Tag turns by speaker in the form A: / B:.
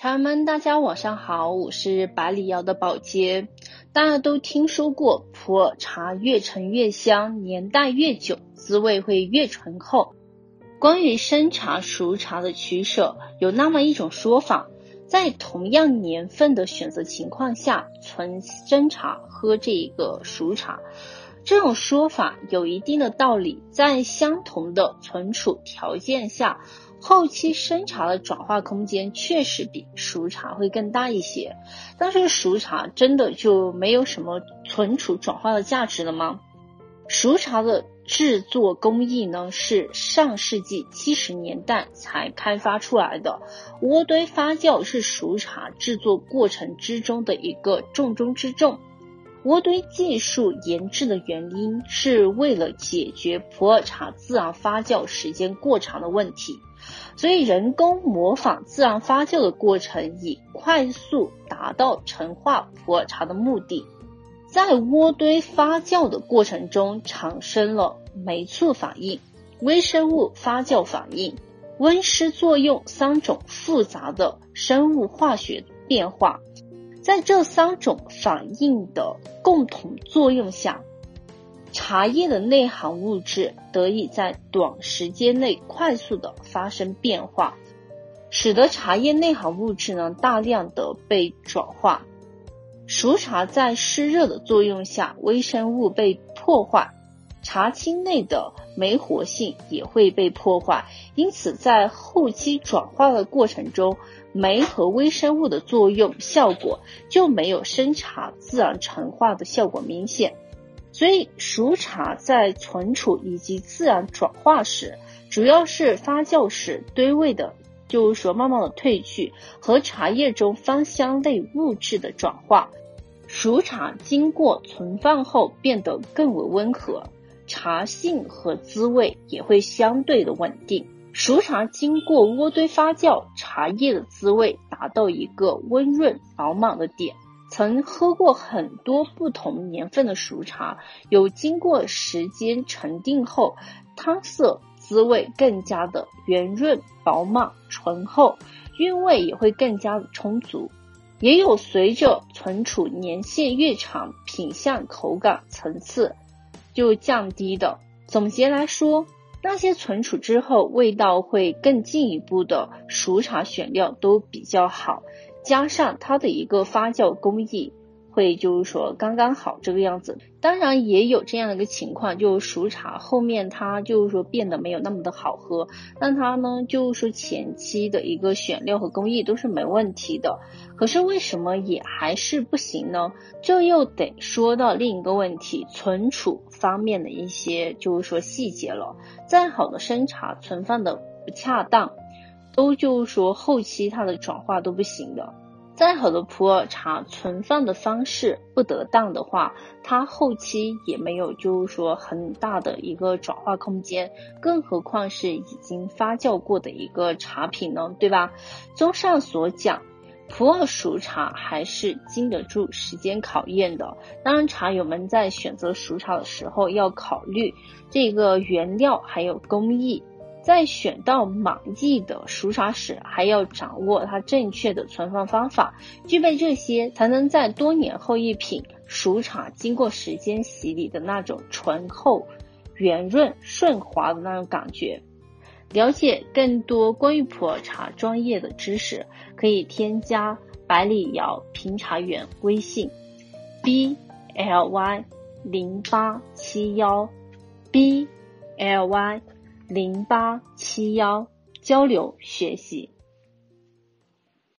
A: 茶友们，大家晚上好，我是百里瑶的宝洁。大家都听说过普洱茶越陈越香，年代越久，滋味会越醇厚。关于生茶、熟茶的取舍，有那么一种说法，在同样年份的选择情况下，存生茶喝这一个熟茶，这种说法有一定的道理。在相同的存储条件下。后期生茶的转化空间确实比熟茶会更大一些，但是熟茶真的就没有什么存储转化的价值了吗？熟茶的制作工艺呢是上世纪七十年代才开发出来的，渥堆发酵是熟茶制作过程之中的一个重中之重。渥堆技术研制的原因是为了解决普洱茶自然发酵时间过长的问题。所以，人工模仿自然发酵的过程，以快速达到陈化普洱茶的目的。在渥堆发酵的过程中，产生了酶促反应、微生物发酵反应、温湿作用三种复杂的生物化学变化。在这三种反应的共同作用下，茶叶的内含物质得以在短时间内快速的发生变化，使得茶叶内含物质呢大量的被转化。熟茶在湿热的作用下，微生物被破坏，茶青内的酶活性也会被破坏，因此在后期转化的过程中，酶和微生物的作用效果就没有生茶自然陈化的效果明显。所以，熟茶在存储以及自然转化时，主要是发酵时堆位的，就是说慢慢的褪去和茶叶中芳香类物质的转化。熟茶经过存放后变得更为温和，茶性和滋味也会相对的稳定。熟茶经过渥堆发酵，茶叶的滋味达到一个温润饱满的点。曾喝过很多不同年份的熟茶，有经过时间沉淀后，汤色滋味更加的圆润饱满醇厚，韵味也会更加的充足。也有随着存储年限越长，品相口感层次就降低的。总结来说，那些存储之后味道会更进一步的熟茶选料都比较好。加上它的一个发酵工艺，会就是说刚刚好这个样子。当然也有这样的一个情况，就是熟茶后面它就是说变得没有那么的好喝，那它呢就是说前期的一个选料和工艺都是没问题的，可是为什么也还是不行呢？这又得说到另一个问题，存储方面的一些就是说细节了。再好的生茶存放的不恰当。都就是说后期它的转化都不行的，再好的普洱茶存放的方式不得当的话，它后期也没有就是说很大的一个转化空间，更何况是已经发酵过的一个茶品呢，对吧？综上所讲，普洱熟茶还是经得住时间考验的。当然，茶友们在选择熟茶的时候要考虑这个原料还有工艺。在选到满意的熟茶时，还要掌握它正确的存放方法。具备这些，才能在多年后一品熟茶经过时间洗礼的那种醇厚、圆润、顺滑的那种感觉。了解更多关于普洱茶专业的知识，可以添加百里瑶评茶员微信：b l y 零八七幺 b l y。零八七幺交流学习。